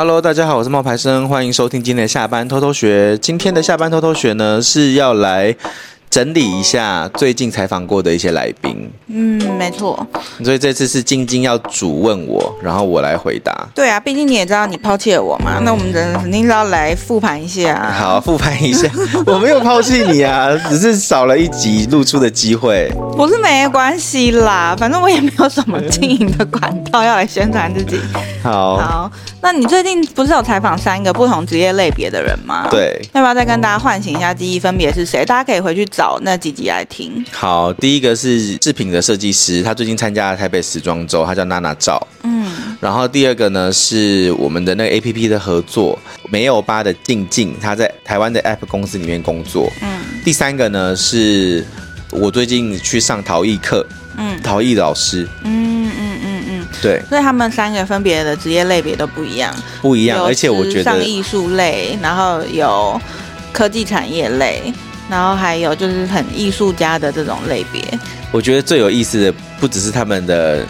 Hello，大家好，我是冒牌生，欢迎收听今天的下班偷偷学。今天的下班偷偷学呢，是要来整理一下最近采访过的一些来宾。嗯，没错。所以这次是晶晶要主问我，然后我来回答。对啊，毕竟你也知道你抛弃了我嘛，那我们肯定是要来复盘一下。好，复盘一下，我没有抛弃你啊，只是少了一集露出的机会。不是没关系啦，反正我也没有什么经营的管道要来宣传自己。好，好，那你最近不是有采访三个不同职业类别的人吗？对，要不要再跟大家唤醒一下记忆，分别是谁？大家可以回去找那几集来听。好，第一个是饰品的设计师，他最近参加了台北时装周，他叫娜娜赵。嗯，然后第二个呢是我们的那个 APP 的合作，没有吧的静静，他在台湾的 App 公司里面工作。嗯，第三个呢是我最近去上陶艺课，嗯，陶艺老师。嗯嗯嗯嗯，对，所以他们三个分别的职业类别都不一样，不一样，而且我觉得上艺术类，然后有科技产业类。然后还有就是很艺术家的这种类别，我觉得最有意思的不只是他们的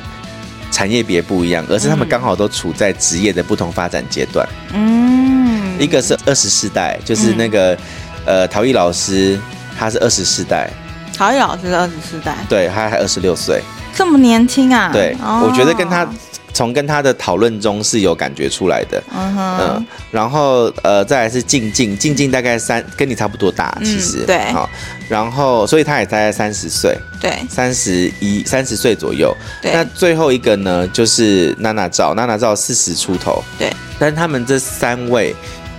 产业别不一样，而是他们刚好都处在职业的不同发展阶段。嗯，一个是二十世代，就是那个、嗯、呃陶艺老师，他是二十世代。陶艺老师是二十世代，对，他还二十六岁，这么年轻啊？对，哦、我觉得跟他。从跟他的讨论中是有感觉出来的，嗯哼，嗯，然后呃，再来是静静，静静大概三跟你差不多大，其实，嗯、对，好，然后所以他也大概三十岁，对，三十一三十岁左右，对，那最后一个呢，就是娜娜照，娜娜照四十出头，对，但他们这三位，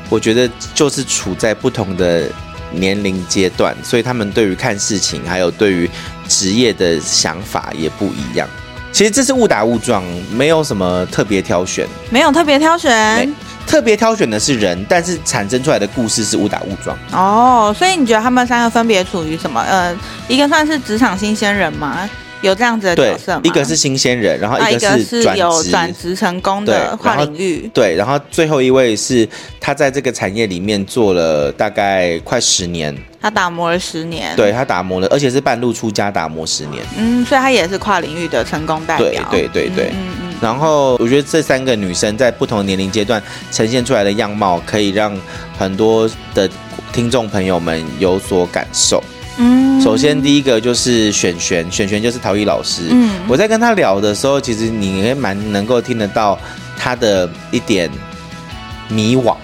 我觉得就是处在不同的年龄阶段，所以他们对于看事情还有对于职业的想法也不一样。其实这是误打误撞，没有什么特别挑选，没有特别挑选，特别挑选的是人，但是产生出来的故事是误打误撞。哦，所以你觉得他们三个分别处于什么？呃，一个算是职场新鲜人吗？有这样子的角色吗？一个是新鲜人，然后一个是转有转职成功的跨领域。对，然后最后一位是他在这个产业里面做了大概快十年，他打磨了十年。对，他打磨了，而且是半路出家打磨十年。嗯，所以他也是跨领域的成功代表。对对对对。嗯嗯。然后我觉得这三个女生在不同年龄阶段呈现出来的样貌，可以让很多的听众朋友们有所感受。嗯，首先第一个就是璇璇，璇璇就是陶艺老师。嗯，我在跟他聊的时候，其实你也蛮能够听得到他的一点迷惘。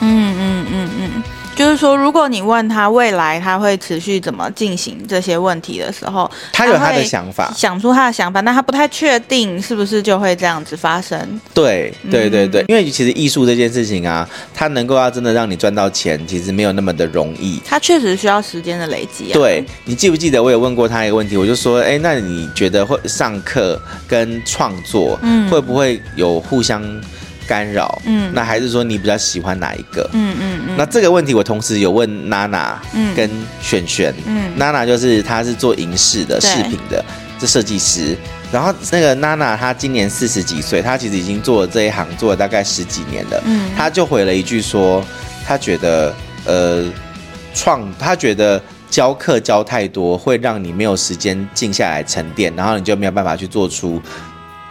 嗯嗯嗯嗯。就是说，如果你问他未来他会持续怎么进行这些问题的时候，他有他的想法，想出他的想法，但他不太确定是不是就会这样子发生。对对对对，因为其实艺术这件事情啊，它能够要真的让你赚到钱，其实没有那么的容易。它确实需要时间的累积啊。对，你记不记得我有问过他一个问题，我就说，哎，那你觉得会上课跟创作，嗯，会不会有互相？干扰，嗯，那还是说你比较喜欢哪一个？嗯嗯嗯。那这个问题我同时有问娜娜，嗯，跟璇璇，嗯，娜娜就是她是做银饰的饰品的，这设计师。然后那个娜娜她今年四十几岁，她其实已经做了这一行做了大概十几年了，嗯，她就回了一句说，她觉得呃创，她觉得教课教太多会让你没有时间静下来沉淀，然后你就没有办法去做出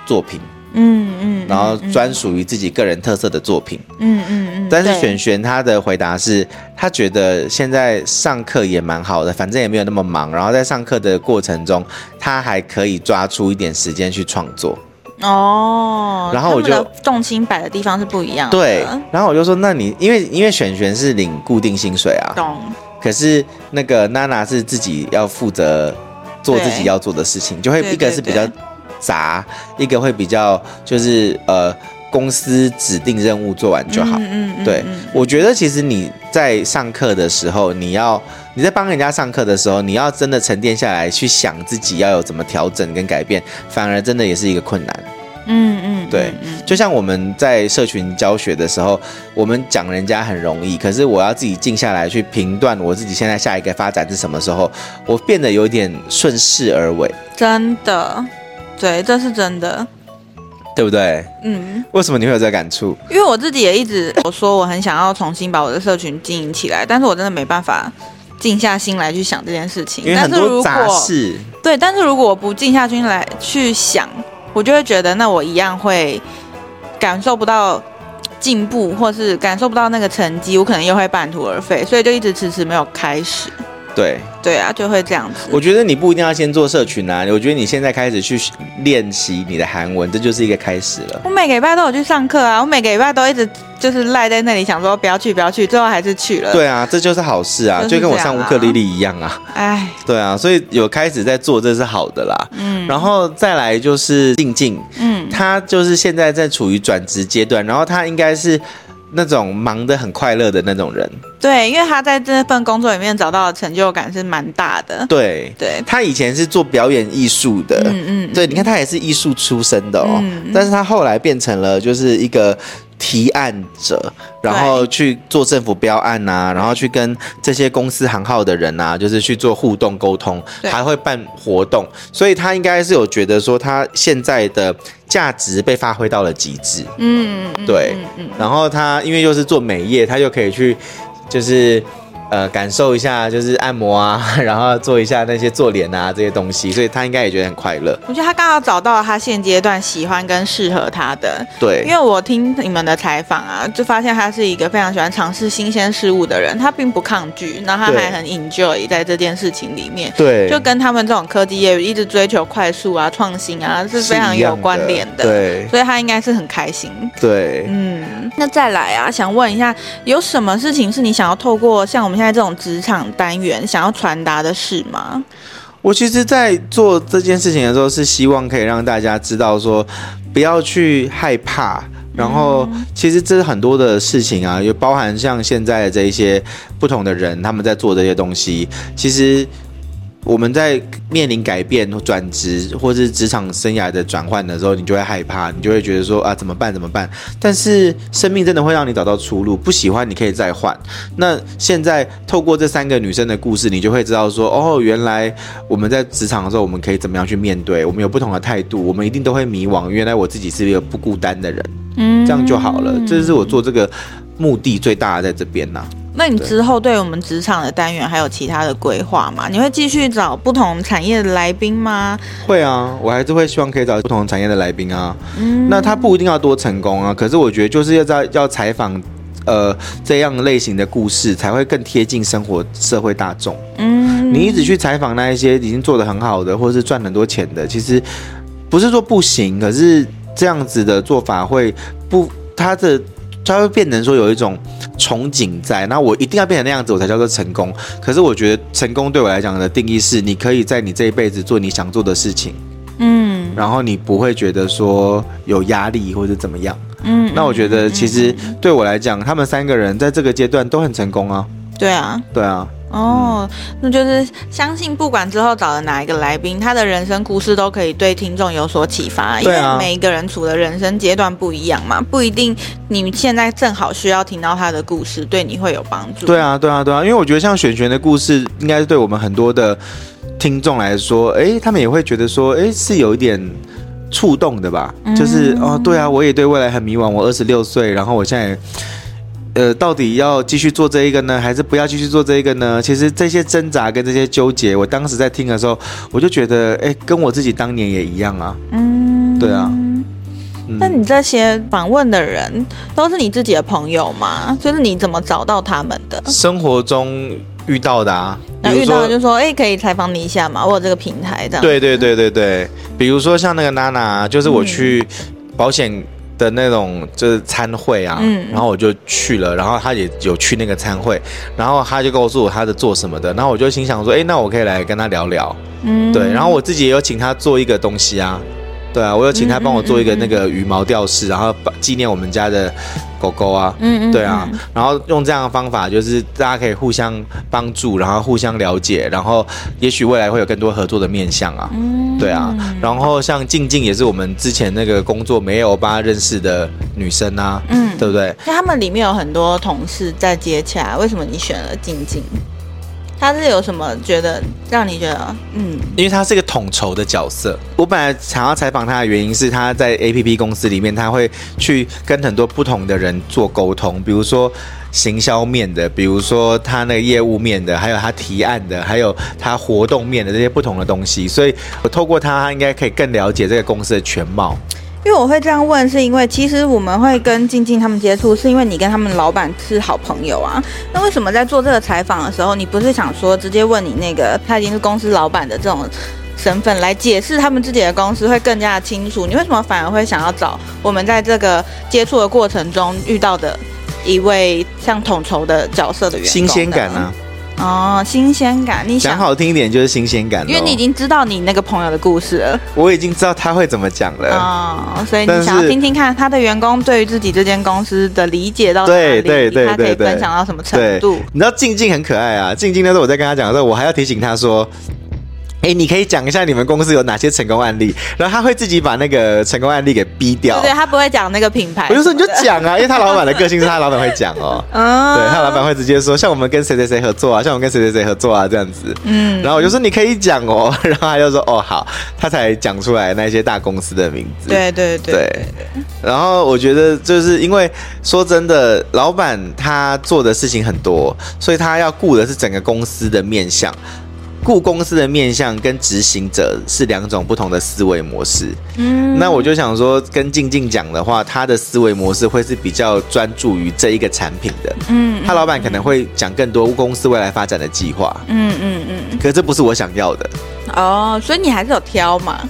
作品。嗯嗯，然后专属于自己个人特色的作品。嗯嗯嗯。但是璇璇她的回答是，她觉得现在上课也蛮好的，反正也没有那么忙。然后在上课的过程中，她还可以抓出一点时间去创作。哦。然后我就重心摆的地方是不一样的。对。然后我就说，那你因为因为璇璇是领固定薪水啊。懂。可是那个娜娜是自己要负责做自己要做的事情，就会一个是比较。杂一个会比较就是呃公司指定任务做完就好。嗯嗯，嗯对，我觉得其实你在上课的时候，你要你在帮人家上课的时候，你要真的沉淀下来去想自己要有怎么调整跟改变，反而真的也是一个困难。嗯嗯，对，就像我们在社群教学的时候，我们讲人家很容易，可是我要自己静下来去评断我自己现在下一个发展是什么时候，我变得有点顺势而为。真的。对，这是真的，对不对？嗯，为什么你会有这个感触？因为我自己也一直 我说我很想要重新把我的社群经营起来，但是我真的没办法静下心来去想这件事情。因为很多杂事。对，但是如果我不静下心来去想，我就会觉得那我一样会感受不到进步，或是感受不到那个成绩，我可能又会半途而废，所以就一直迟迟没有开始。对对啊，就会这样子。我觉得你不一定要先做社群啊，我觉得你现在开始去练习你的韩文，这就是一个开始了。我每个礼拜都有去上课啊，我每个礼拜都一直就是赖在那里，想说不要去不要去，最后还是去了。对啊，这就是好事啊，就跟我上乌克丽丽一样啊。哎，对啊，所以有开始在做，这是好的啦。嗯，然后再来就是静静，嗯，他就是现在在处于转职阶段，然后他应该是。那种忙得很快乐的那种人，对，因为他在这份工作里面找到的成就感是蛮大的。对，对，他以前是做表演艺术的，嗯嗯，对，你看他也是艺术出身的哦，嗯，但是他后来变成了就是一个。提案者，然后去做政府标案啊，然后去跟这些公司行号的人啊，就是去做互动沟通，还会办活动，所以他应该是有觉得说他现在的价值被发挥到了极致。嗯，对，然后他因为又是做美业，他就可以去就是。呃，感受一下就是按摩啊，然后做一下那些做脸啊这些东西，所以他应该也觉得很快乐。我觉得他刚好找到了他现阶段喜欢跟适合他的。对，因为我听你们的采访啊，就发现他是一个非常喜欢尝试新鲜事物的人，他并不抗拒，然后他还很 enjoy 在这件事情里面。对，就跟他们这种科技业一直追求快速啊、创新啊是非常有关联的。对，所以他应该是很开心。对，嗯，那再来啊，想问一下，有什么事情是你想要透过像我们现在这种职场单元想要传达的事吗？我其实，在做这件事情的时候，是希望可以让大家知道说，不要去害怕。然后，其实这是很多的事情啊，也包含像现在的这一些不同的人，他们在做这些东西，其实。我们在面临改变、转职或是职场生涯的转换的时候，你就会害怕，你就会觉得说啊，怎么办？怎么办？但是生命真的会让你找到出路。不喜欢你可以再换。那现在透过这三个女生的故事，你就会知道说，哦，原来我们在职场的时候，我们可以怎么样去面对？我们有不同的态度，我们一定都会迷惘。原来我自己是一个不孤单的人，嗯，这样就好了。这是我做这个目的最大的，在这边呢。那你之后对我们职场的单元还有其他的规划吗？你会继续找不同产业的来宾吗？会啊，我还是会希望可以找不同产业的来宾啊。嗯，那他不一定要多成功啊，可是我觉得就是要在要采访，呃，这样类型的故事才会更贴近生活社会大众。嗯，你一直去采访那一些已经做得很好的，或者是赚很多钱的，其实不是说不行，可是这样子的做法会不他的。它会变成说有一种憧憬在，那我一定要变成那样子，我才叫做成功。可是我觉得成功对我来讲的定义是，你可以在你这一辈子做你想做的事情，嗯，然后你不会觉得说有压力或者怎么样，嗯。那我觉得其实对我来讲，他们三个人在这个阶段都很成功啊。对啊，对啊。哦，那就是相信不管之后找了哪一个来宾，他的人生故事都可以对听众有所启发。因为每一个人处的人生阶段不一样嘛，不一定你现在正好需要听到他的故事，对你会有帮助。对啊，对啊，对啊，因为我觉得像璇璇的故事，应该是对我们很多的听众来说，哎，他们也会觉得说，哎，是有一点触动的吧？嗯、就是哦，对啊，我也对未来很迷惘。我二十六岁，然后我现在。呃，到底要继续做这一个呢，还是不要继续做这一个呢？其实这些挣扎跟这些纠结，我当时在听的时候，我就觉得，哎，跟我自己当年也一样啊。嗯，对啊。那你这些访问的人都是你自己的朋友吗？就是你怎么找到他们的？生活中遇到的啊。那遇到就说，哎，可以采访你一下嘛？我有这个平台这样。对对对对对，比如说像那个娜娜，就是我去保险。的那种就是参会啊，嗯，然后我就去了，然后他也有去那个参会，然后他就告诉我他的做什么的，然后我就心想说，哎，那我可以来跟他聊聊，嗯，对，然后我自己也有请他做一个东西啊。对啊，我有请他帮我做一个那个羽毛吊饰，然后纪念我们家的狗狗啊。嗯嗯。对啊，然后用这样的方法，就是大家可以互相帮助，然后互相了解，然后也许未来会有更多合作的面向啊。嗯。对啊，然后像静静也是我们之前那个工作没有帮她认识的女生啊。嗯。对不对？那他们里面有很多同事在接洽，为什么你选了静静？他是有什么觉得让你觉得嗯？因为他是一个统筹的角色。我本来想要采访他的原因是他在 APP 公司里面，他会去跟很多不同的人做沟通，比如说行销面的，比如说他那个业务面的，还有他提案的，还有他活动面的这些不同的东西。所以我透过他，他应该可以更了解这个公司的全貌。因为我会这样问，是因为其实我们会跟静静他们接触，是因为你跟他们老板是好朋友啊。那为什么在做这个采访的时候，你不是想说直接问你那个他已经是公司老板的这种身份来解释他们自己的公司会更加的清楚？你为什么反而会想要找我们在这个接触的过程中遇到的一位像统筹的角色的员工？新鲜感啊！哦，新鲜感，你想讲好听一点就是新鲜感，因为你已经知道你那个朋友的故事了。我已经知道他会怎么讲了。哦，所以你想要听听看他的员工对于自己这间公司的理解到哪里，对对对，他可以分享到什么程度？你知道静静很可爱啊，静静那时候我在跟他讲的时候，我还要提醒他说。哎，你可以讲一下你们公司有哪些成功案例，然后他会自己把那个成功案例给逼掉。对，他不会讲那个品牌。我就说你就讲啊，因为他老板的个性是他老板会讲哦。嗯。对，他老板会直接说，像我们跟谁谁谁合作啊，像我们跟谁谁谁合作啊这样子。嗯。然后我就说你可以讲哦，然后他就说哦好，他才讲出来那些大公司的名字。对对对。对。然后我觉得就是因为说真的，老板他做的事情很多，所以他要顾的是整个公司的面向。顾公司的面向跟执行者是两种不同的思维模式。嗯，那我就想说，跟静静讲的话，他的思维模式会是比较专注于这一个产品的。嗯，他老板可能会讲更多公司未来发展的计划。嗯嗯嗯。可是这不是我想要的。哦，所以你还是有挑嘛？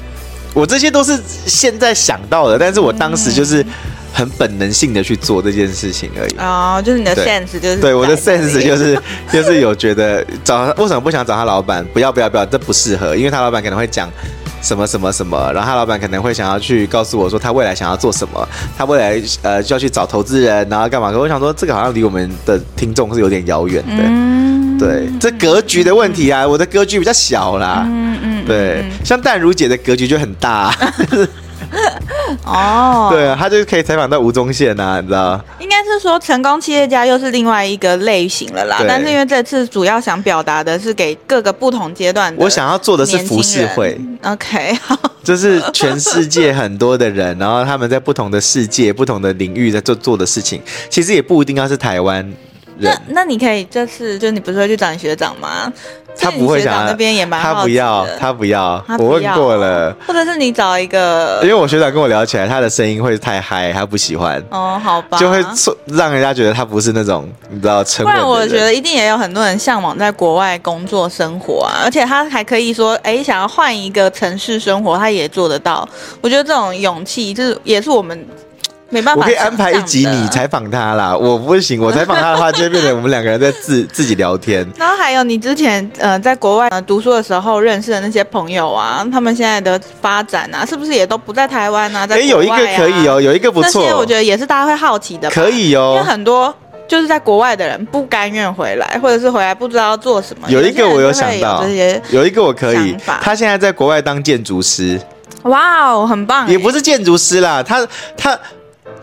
我这些都是现在想到的，但是我当时就是。很本能性的去做这件事情而已哦，就是你的 sense 就是对我的 sense 就是 就是有觉得找为什么不想找他老板？不要不要不要，这不适合，因为他老板可能会讲什么什么什么，然后他老板可能会想要去告诉我说他未来想要做什么，他未来呃就要去找投资人，然后干嘛？可我想说这个好像离我们的听众是有点遥远的，嗯，对，这格局的问题啊，我的格局比较小啦，嗯嗯，对，像淡如姐的格局就很大。哦，对啊，他就可以采访到吴宗宪呐，你知道？应该是说成功企业家又是另外一个类型了啦。对但是因为这次主要想表达的是给各个不同阶段的，我想要做的是服饰会。OK，好，就是全世界很多的人，然后他们在不同的世界、不同的领域在做做的事情，其实也不一定要是台湾。那那你可以这次就你不是会去找你学长吗？他不会想那边也蛮好，他不要，他不要，我问过了。或者是你找一个，因为我学长跟我聊起来，他的声音会太嗨，他不喜欢。哦，好吧，就会让人家觉得他不是那种你知道沉稳。不然我觉得一定也有很多人向往在国外工作生活啊，而且他还可以说，哎，想要换一个城市生活，他也做得到。我觉得这种勇气，就是也是我们。没办法，我可以安排一集你采访他啦。我不行，我采访他的话，就会变成我们两个人在自自己聊天。然后还有你之前呃在国外呃读书的时候认识的那些朋友啊，他们现在的发展啊，是不是也都不在台湾啊？在国外啊？有一个可以哦，有一个不错。那些我觉得也是大家会好奇的。可以哦，因为很多就是在国外的人不甘愿回来，或者是回来不知道要做什么。有一个我有想到，有一个我可以，他现在在国外当建筑师。哇哦，很棒！也不是建筑师啦，他他。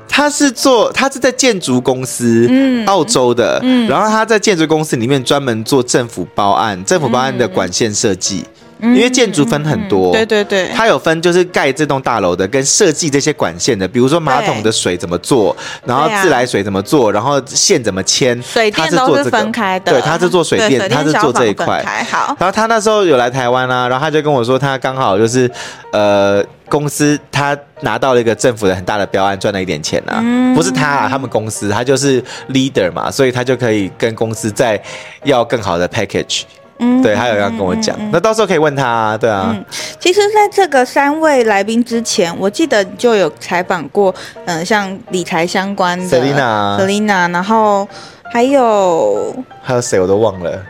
他是做，他是在建筑公司，嗯，澳洲的，嗯，然后他在建筑公司里面专门做政府包案，政府包案的管线设计。因为建筑分很多，对对对，它有分就是盖这栋大楼的跟设计这些管线的，比如说马桶的水怎么做，然后自来水怎么做，然后线怎么牵，水电都是分开的。对，他是做水电，他是做这一块。好，然后他那时候有来台湾啊，然后他就跟我说，他刚好就是呃公司他拿到了一个政府的很大的标案，赚了一点钱啊，不是他啊，他们公司他就是 leader 嘛，所以他就可以跟公司再要更好的 package。嗯，对，还有要跟我讲，那到时候可以问他啊，对啊。嗯，其实，在这个三位来宾之前，我记得就有采访过，嗯、呃，像理财相关的 Selina，Selina，然后还有还有谁我都忘了。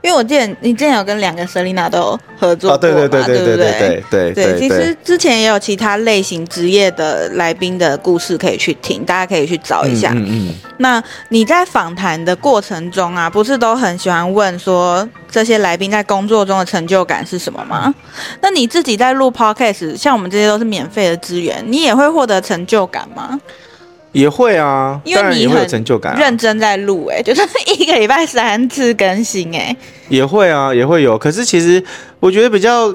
因为我记得你之前有跟两个 Selina 都合作过嘛，对不对？对对对对。其实之前也有其他类型职业的来宾的故事可以去听，大家可以去找一下。嗯嗯。那你在访谈的过程中啊，不是都很喜欢问说这些来宾在工作中的成就感是什么吗？那你自己在录 Podcast，像我们这些都是免费的资源，你也会获得成就感吗？也会啊，因为你会有成就感，认真在录，哎，就是一个礼拜三次更新，哎，也会啊，也会有。可是其实我觉得比较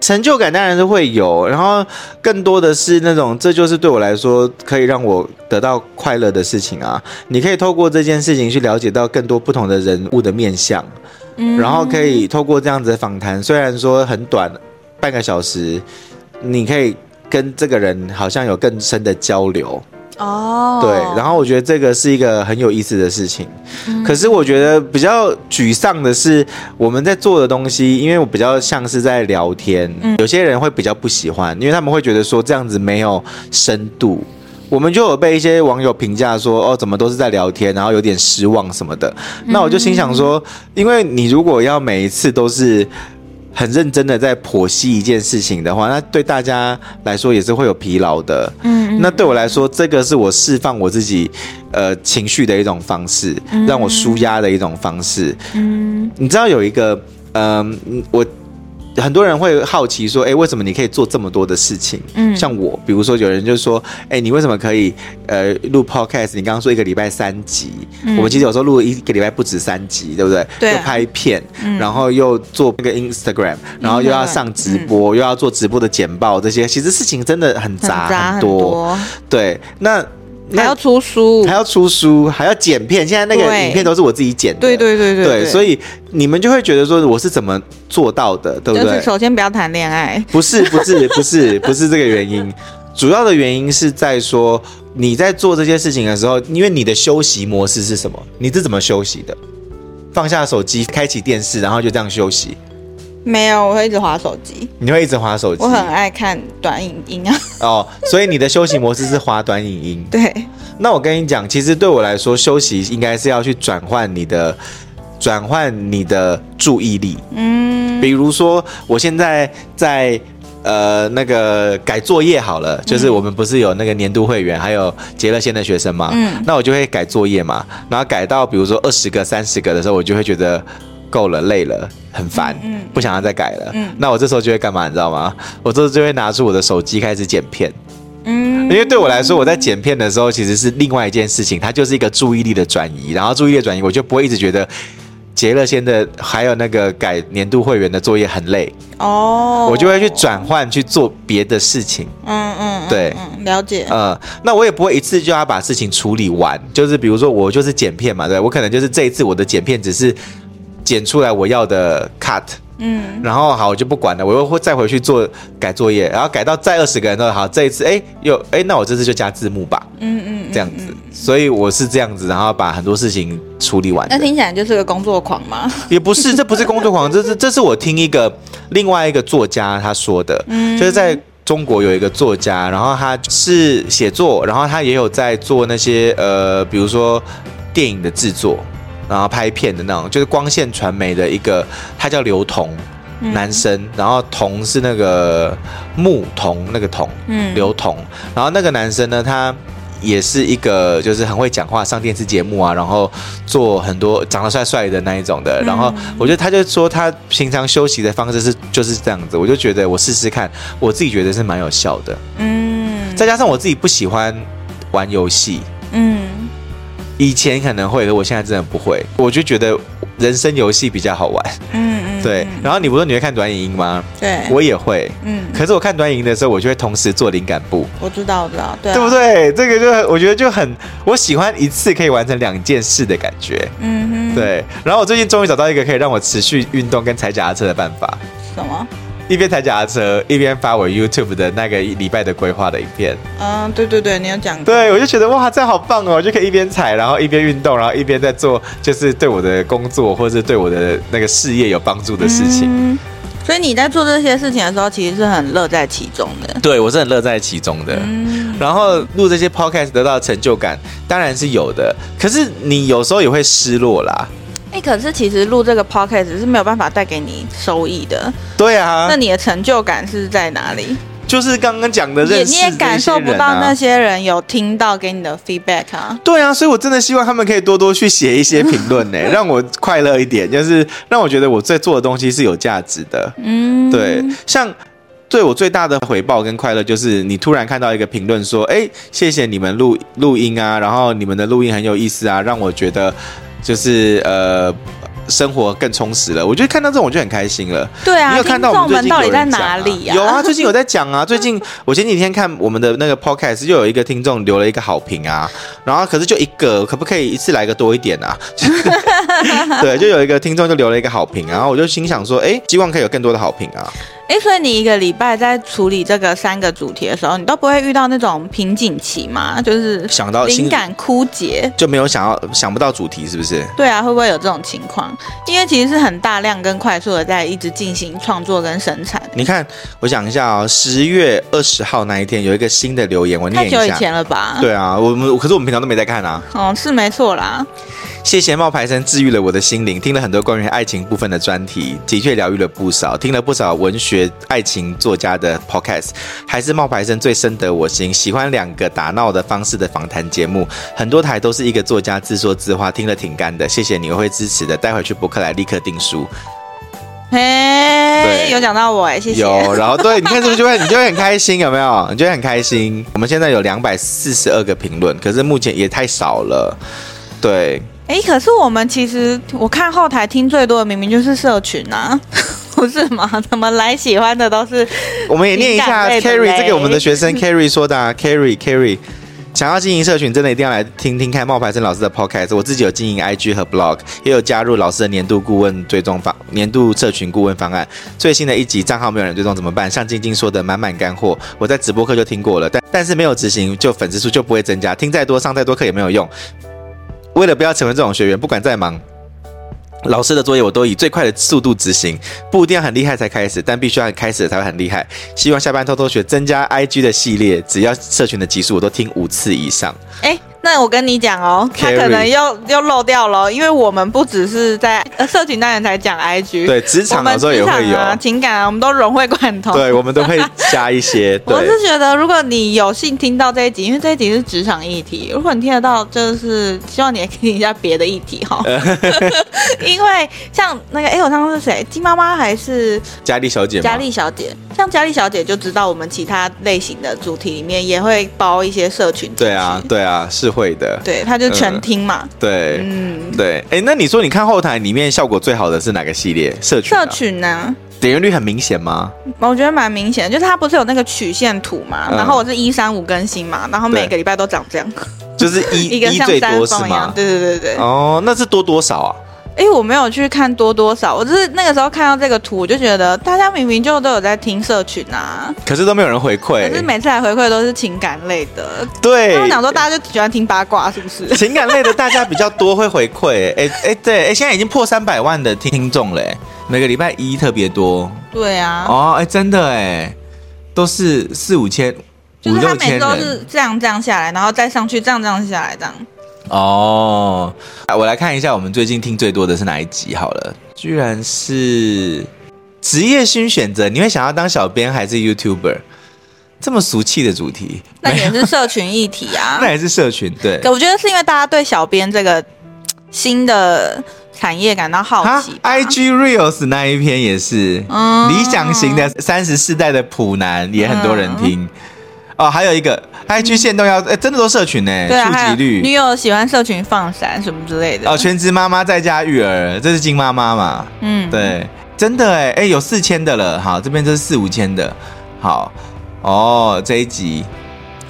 成就感当然是会有，然后更多的是那种，这就是对我来说可以让我得到快乐的事情啊。你可以透过这件事情去了解到更多不同的人物的面相，嗯，然后可以透过这样子的访谈，虽然说很短，半个小时，你可以。跟这个人好像有更深的交流。哦，对，然后我觉得这个是一个很有意思的事情。嗯、可是我觉得比较沮丧的是，我们在做的东西，因为我比较像是在聊天，嗯、有些人会比较不喜欢，因为他们会觉得说这样子没有深度。我们就有被一些网友评价说，哦，怎么都是在聊天，然后有点失望什么的。那我就心想说，因为你如果要每一次都是。很认真的在剖析一件事情的话，那对大家来说也是会有疲劳的。嗯，那对我来说，这个是我释放我自己呃情绪的一种方式，让我舒压的一种方式。嗯，你知道有一个嗯、呃，我。很多人会好奇说，哎，为什么你可以做这么多的事情？嗯，像我，比如说有人就说，哎，你为什么可以呃录 podcast？你刚刚说一个礼拜三集，嗯、我们其实有时候录一个礼拜不止三集，对不对？对、啊。又拍片，嗯、然后又做那个 Instagram，然后又要上直播，嗯、又要做直播的简报，这些其实事情真的很杂很，杂很多。很多对，那。还要出书，还要出书，还要剪片。现在那个影片都是我自己剪的。对对对对对，对，所以你们就会觉得说我是怎么做到的，对不对？就是首先不要谈恋爱。不是不是不是不是这个原因，主要的原因是在说你在做这些事情的时候，因为你的休息模式是什么？你是怎么休息的？放下手机，开启电视，然后就这样休息。没有，我会一直滑手机。你会一直滑手机？我很爱看短影音啊。哦，所以你的休息模式是滑短影音。对。那我跟你讲，其实对我来说，休息应该是要去转换你的，转换你的注意力。嗯。比如说，我现在在呃那个改作业好了，就是我们不是有那个年度会员，还有结了线的学生嘛。嗯。那我就会改作业嘛，然后改到比如说二十个、三十个的时候，我就会觉得。够了，累了，很烦，嗯，不想要再改了。嗯，那我这时候就会干嘛，你知道吗？我这时候就会拿出我的手机开始剪片。嗯，因为对我来说，我在剪片的时候其实是另外一件事情，它就是一个注意力的转移。然后注意力的转移，我就不会一直觉得杰乐先的还有那个改年度会员的作业很累。哦，我就会去转换去做别的事情。嗯嗯，对，嗯，了解。嗯，那我也不会一次就要把事情处理完。就是比如说，我就是剪片嘛，对，我可能就是这一次我的剪片只是。剪出来我要的 cut，嗯，然后好，我就不管了，我又会再回去做改作业，然后改到再二十个人都好，这一次哎又哎，那我这次就加字幕吧，嗯嗯，嗯这样子，所以我是这样子，然后把很多事情处理完。那听起来就是个工作狂吗？也不是，这不是工作狂，这是这是我听一个另外一个作家他说的，嗯，就是在中国有一个作家，然后他是写作，然后他也有在做那些呃，比如说电影的制作。然后拍片的那种，就是光线传媒的一个，他叫刘同，男生，嗯、然后同是那个牧童那个童，嗯，刘同，然后那个男生呢，他也是一个就是很会讲话，上电视节目啊，然后做很多长得帅帅的那一种的，然后我觉得他就说他平常休息的方式是就是这样子，我就觉得我试试看，我自己觉得是蛮有效的，嗯，再加上我自己不喜欢玩游戏，嗯。以前可能会，可我现在真的不会。我就觉得人生游戏比较好玩。嗯嗯。对。然后你不是你会看短影音吗？对。我也会。嗯。可是我看短影音的时候，我就会同时做灵感簿。我知道，我知道。对。对不对？这个就我觉得就很，我喜欢一次可以完成两件事的感觉。嗯哼。对。然后我最近终于找到一个可以让我持续运动跟踩脚踏车的办法。什么？一边踩脚踏车，一边发我 YouTube 的那个礼拜的规划的影片。嗯，对对对，你有讲。对，我就觉得哇，这好棒哦！我就可以一边踩，然后一边运动，然后一边在做，就是对我的工作或者是对我的那个事业有帮助的事情。嗯，所以你在做这些事情的时候，其实是很乐在其中的。对，我是很乐在其中的。嗯，然后录这些 Podcast 得到的成就感当然是有的，可是你有时候也会失落啦。哎、欸，可是其实录这个 podcast 是没有办法带给你收益的。对啊，那你的成就感是在哪里？就是刚刚讲的认识、啊，你也感受不到那些人有听到给你的 feedback 啊。对啊，所以我真的希望他们可以多多去写一些评论呢，让我快乐一点，就是让我觉得我在做的东西是有价值的。嗯，对，像对我最大的回报跟快乐，就是你突然看到一个评论说：“哎、欸，谢谢你们录录音啊，然后你们的录音很有意思啊，让我觉得。”就是呃，生活更充实了。我觉得看到这种我就很开心了。对啊，你有看到我们最近有人讲、啊、到底在哪里啊？有啊，最近有在讲啊。最近我前几天看我们的那个 podcast，就有一个听众留了一个好评啊。然后可是就一个，可不可以一次来个多一点啊？对，就有一个听众就留了一个好评，然后我就心想说，哎，希望可以有更多的好评啊。哎，所以你一个礼拜在处理这个三个主题的时候，你都不会遇到那种瓶颈期吗？就是想到灵感枯竭，就没有想要想不到主题，是不是？对啊，会不会有这种情况？因为其实是很大量跟快速的在一直进行创作跟生产。你看，我想一下哦，十月二十号那一天有一个新的留言，我念一下。太久以前了吧？对啊，我们可是我们平常都没在看啊。哦，是没错啦。谢谢冒牌生治愈了我的心灵，听了很多关于爱情部分的专题，的确疗愈了不少。听了不少文学爱情作家的 podcast，还是冒牌生最深得我心。喜欢两个打闹的方式的访谈节目，很多台都是一个作家自说自话，听了挺干的。谢谢你，我会支持的。待会去博客来立刻订书。嘿，有讲到我哎，谢谢。有，然后对，你看是不是就会你就会很开心？有没有？你就会很开心？我们现在有两百四十二个评论，可是目前也太少了。对。哎，可是我们其实我看后台听最多的明明就是社群啊，不是吗？怎么来喜欢的都是？我们也念一下 Carrie 这个我们的学生 Carrie 说的啊，Carrie Carrie 想要经营社群，真的一定要来听听看冒牌生老师的 Podcast。我自己有经营 IG 和 Blog，也有加入老师的年度顾问追踪方年度社群顾问方案。最新的一集账号没有人追踪怎么办？像晶晶说的满满干货，我在直播课就听过了，但但是没有执行，就粉丝数就不会增加。听再多上再多课也没有用。为了不要成为这种学员，不管再忙，老师的作业我都以最快的速度执行，不一定要很厉害才开始，但必须要开始才会很厉害。希望下班偷偷学，增加 IG 的系列，只要社群的集数我都听五次以上。诶那我跟你讲哦，他可能又又漏掉了，因为我们不只是在社群单元才讲 IG，对，职场的时候也会有啊，情感啊，我们都融会贯通，对，我们都会加一些。我是觉得，如果你有幸听到这一集，因为这一集是职场议题，如果你听得到，就是希望你也可以听一下别的议题哈。因为像那个，哎，我上次是谁？金妈妈还是佳丽小姐？佳丽小姐，像佳丽小姐就知道我们其他类型的主题里面也会包一些社群。对啊，对啊，是。会的，对，他就全听嘛。嗯、对，嗯，对，哎，那你说你看后台里面效果最好的是哪个系列？社群、啊？社群呢？点阅率很明显吗？我觉得蛮明显的，就是它不是有那个曲线图嘛，嗯、然后我是一三五更新嘛，然后每个礼拜都长这样，就是一 一个像最多是吗？对对对对。哦，那是多多少啊？哎，我没有去看多多少，我就是那个时候看到这个图，我就觉得大家明明就都有在听社群啊，可是都没有人回馈，可是每次来回馈都是情感类的。对，我想说大家就喜欢听八卦，是不是？情感类的大家比较多会回馈，哎哎，对，哎，现在已经破三百万的听听众了，每个礼拜一特别多。对啊。哦，哎，真的哎，都是四五千、五六千人，就是他每次都是这样这样下来，然后再上去，这样这样下来，这样。哦，我来看一下我们最近听最多的是哪一集好了，居然是职业新选择，你会想要当小编还是 YouTuber？这么俗气的主题，那也是社群议题啊，那也是社群，对，我觉得是因为大家对小编这个新的产业感到好奇。IG Reels 那一篇也是，嗯，理想型的三十四代的普男也很多人听。嗯哦，还有一个，IG 限动要，哎、嗯，真的都社群呢，触及率。女友喜欢社群放闪什么之类的。哦，全职妈妈在家育儿，这是金妈妈嘛？嗯，对，真的哎，哎，有四千的了，好，这边这是四五千的，好，哦，这一集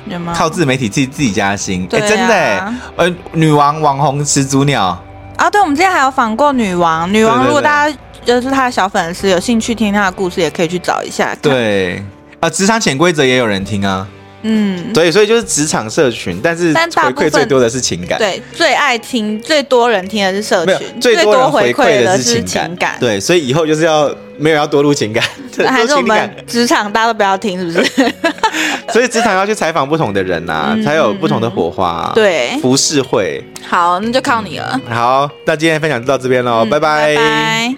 有吗？靠自媒体自己自己加薪，哎、啊，真的哎，呃，女王网红始祖鸟啊，对，我们之前还有访过女王，女王，如果大家就是她的小粉丝，有兴趣听她的故事，也可以去找一下。对。啊，职场潜规则也有人听啊，嗯，对，所以就是职场社群，但是回馈最多的是情感，对，最爱听、最多人听的是社群，最多回馈的是情感，对，所以以后就是要没有要多录情感，还是我们职场大家都不要听，是不是？所以职场要去采访不同的人呐，才有不同的火花，对，浮世绘，好，那就靠你了。好，那今天分享就到这边喽，拜拜。